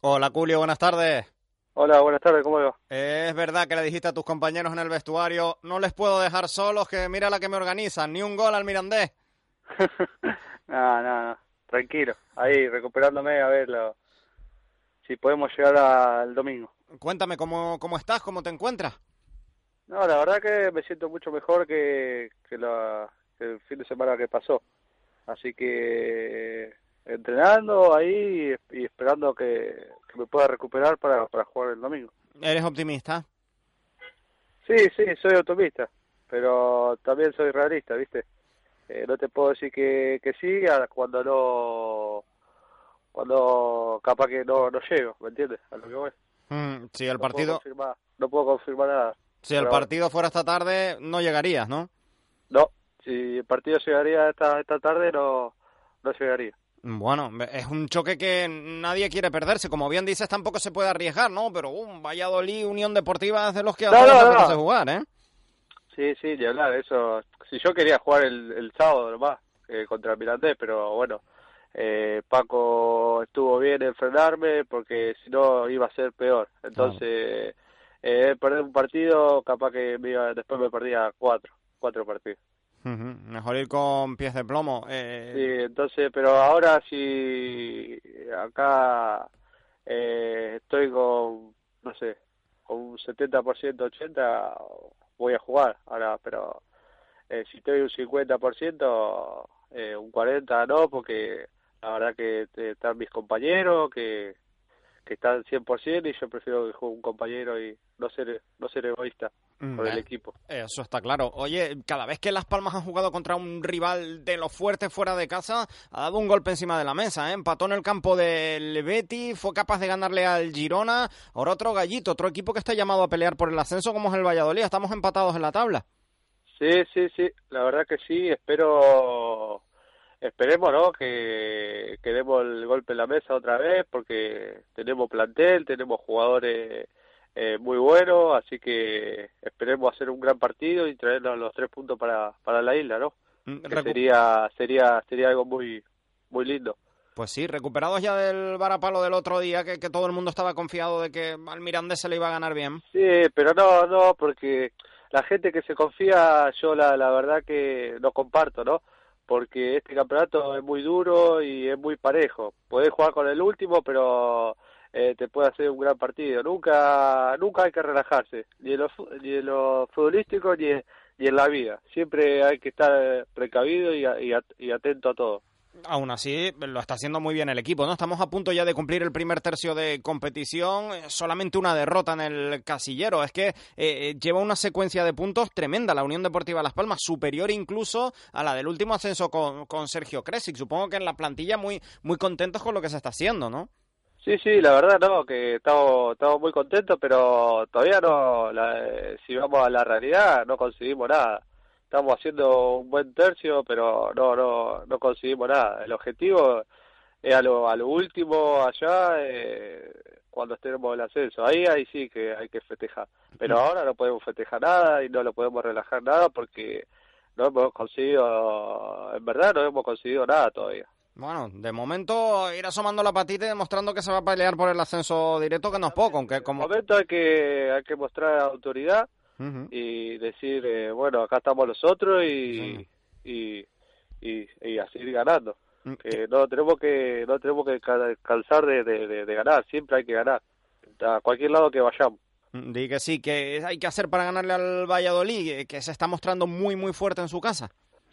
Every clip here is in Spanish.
Hola, Julio, buenas tardes. Hola, buenas tardes, ¿cómo va? Es verdad que le dijiste a tus compañeros en el vestuario, no les puedo dejar solos, que mira la que me organizan, ni un gol al Mirandés. no, no, no, tranquilo, ahí recuperándome a ver si podemos llegar al domingo. Cuéntame, ¿cómo, ¿cómo estás? ¿Cómo te encuentras? No, la verdad que me siento mucho mejor que, que, la, que el fin de semana que pasó. Así que entrenando ahí esperando que, me pueda recuperar para, para jugar el domingo. ¿Eres optimista? Sí, sí, soy optimista, pero también soy realista, ¿viste? Eh, no te puedo decir que, que sí cuando no cuando capaz que no, no llego, ¿me entiendes? A lo que voy. Mm, si el partido... no puedo confirmar nada. Si el partido fuera esta tarde, no llegarías, ¿no? No, si el partido llegaría esta, esta tarde, no, no llegaría. Bueno, es un choque que nadie quiere perderse. Como bien dices, tampoco se puede arriesgar, ¿no? Pero un Valladolid, Unión Deportiva es de los que a no, no, jugar, ¿eh? Sí, sí, de hablar, eso. Si yo quería jugar el, el sábado nomás eh, contra el Mirandés, pero bueno, eh, Paco estuvo bien en frenarme porque si no iba a ser peor. Entonces, eh, perder un partido, capaz que me iba, después me perdía cuatro, cuatro partidos. Mejor ir con pies de plomo. Eh... Sí, entonces, pero ahora si acá eh, estoy con, no sé, con un 70%, 80%, voy a jugar ahora, pero eh, si estoy un 50%, eh, un 40% no, porque la verdad que están mis compañeros, que que está al 100% y yo prefiero que juegue un compañero y no ser, no ser egoísta mm, por el equipo. Eso está claro. Oye, cada vez que Las Palmas han jugado contra un rival de los fuertes fuera de casa, ha dado un golpe encima de la mesa. ¿eh? Empató en el campo del Betty, fue capaz de ganarle al Girona. Ahora otro gallito, otro equipo que está llamado a pelear por el ascenso como es el Valladolid. Estamos empatados en la tabla. Sí, sí, sí. La verdad que sí. Espero esperemos ¿no? que, que demos el golpe en la mesa otra vez porque tenemos plantel, tenemos jugadores eh, muy buenos, así que esperemos hacer un gran partido y traernos los tres puntos para, para la isla, ¿no? Mm, que sería sería sería algo muy muy lindo. Pues sí, recuperados ya del varapalo del otro día, que, que todo el mundo estaba confiado de que al Mirandés se le iba a ganar bien. Sí, pero no, no, porque la gente que se confía, yo la, la verdad que no comparto, ¿no? Porque este campeonato es muy duro y es muy parejo. Podés jugar con el último, pero eh, te puede hacer un gran partido. Nunca nunca hay que relajarse, ni en lo, ni en lo futbolístico ni en, ni en la vida. Siempre hay que estar precavido y, y, y atento a todo aún así lo está haciendo muy bien el equipo, ¿no? Estamos a punto ya de cumplir el primer tercio de competición, eh, solamente una derrota en el casillero. Es que eh, eh, lleva una secuencia de puntos tremenda la Unión Deportiva Las Palmas, superior incluso a la del último ascenso con, con Sergio Kresic. Supongo que en la plantilla muy, muy contentos con lo que se está haciendo, ¿no? Sí, sí, la verdad no, que estamos, estamos muy contentos, pero todavía no, si vamos a la realidad, no conseguimos nada estamos haciendo un buen tercio, pero no, no, no conseguimos nada. El objetivo es a lo, a lo último allá, eh, cuando estemos el ascenso. Ahí, ahí sí que hay que festejar. Pero ahora no podemos festejar nada y no lo podemos relajar nada porque no hemos conseguido, en verdad no hemos conseguido nada todavía. Bueno, de momento ir asomando la patita y demostrando que se va a pelear por el ascenso directo, que no es poco, aunque como... De momento hay que, hay que mostrar autoridad y decir, eh, bueno, acá estamos nosotros y, y, y, así ganando. Mm, que no tenemos que no tenemos que calzar de, de, ganar, siempre hay que ganar, a cualquier lado que vayamos. Mm, que sí, que hay que hacer para ganarle al Valladolid, que se está mostrando muy, muy fuerte en su casa.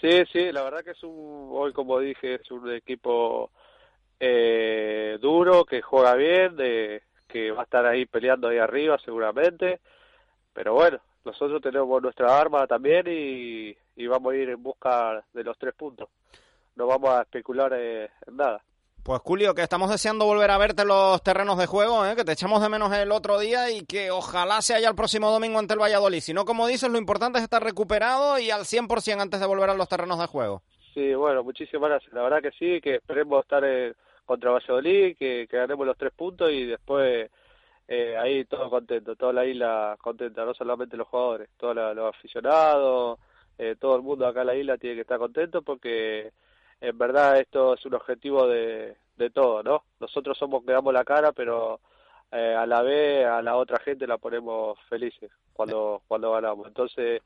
Sí, sí, la verdad que es un, hoy como dije, es un equipo eh, duro, que juega bien, de, que va a estar ahí peleando ahí arriba seguramente pero bueno, nosotros tenemos nuestra arma también y, vamos a ir en busca de los tres puntos. No vamos a especular eh, en nada. Pues Julio, que estamos deseando volver a verte los terrenos de juego, ¿eh? que te echamos de menos el otro día y que ojalá sea ya el próximo domingo ante el Valladolid. Si no, como dices, lo importante es estar recuperado y al 100% antes de volver a los terrenos de juego. Sí, bueno, muchísimas gracias. La verdad que sí, que esperemos estar contra Valladolid, que, que, ganemos los tres puntos y después eh, ahí todo contento, toda la isla contenta, no solamente los jugadores, todos los aficionados, eh, todo el mundo acá en la isla tiene que estar contento porque en verdad esto es un objetivo de, de todo, ¿no? Nosotros somos que damos la cara, pero eh, a la vez a la otra gente la ponemos felices cuando cuando ganamos. Entonces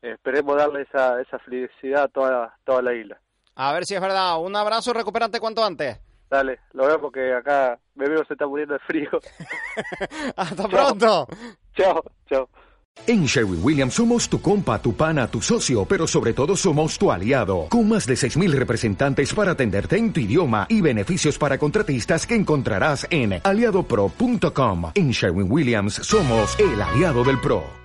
esperemos darle esa, esa felicidad a toda, toda la isla. A ver si es verdad. Un abrazo y recupérate cuanto antes. Dale, lo veo porque acá me veo se está muriendo de frío. Hasta pronto. Chao, chao. En Sherwin Williams somos tu compa, tu pana, tu socio, pero sobre todo somos tu aliado, con más de 6.000 representantes para atenderte en tu idioma y beneficios para contratistas que encontrarás en aliadopro.com. En Sherwin Williams somos el aliado del PRO.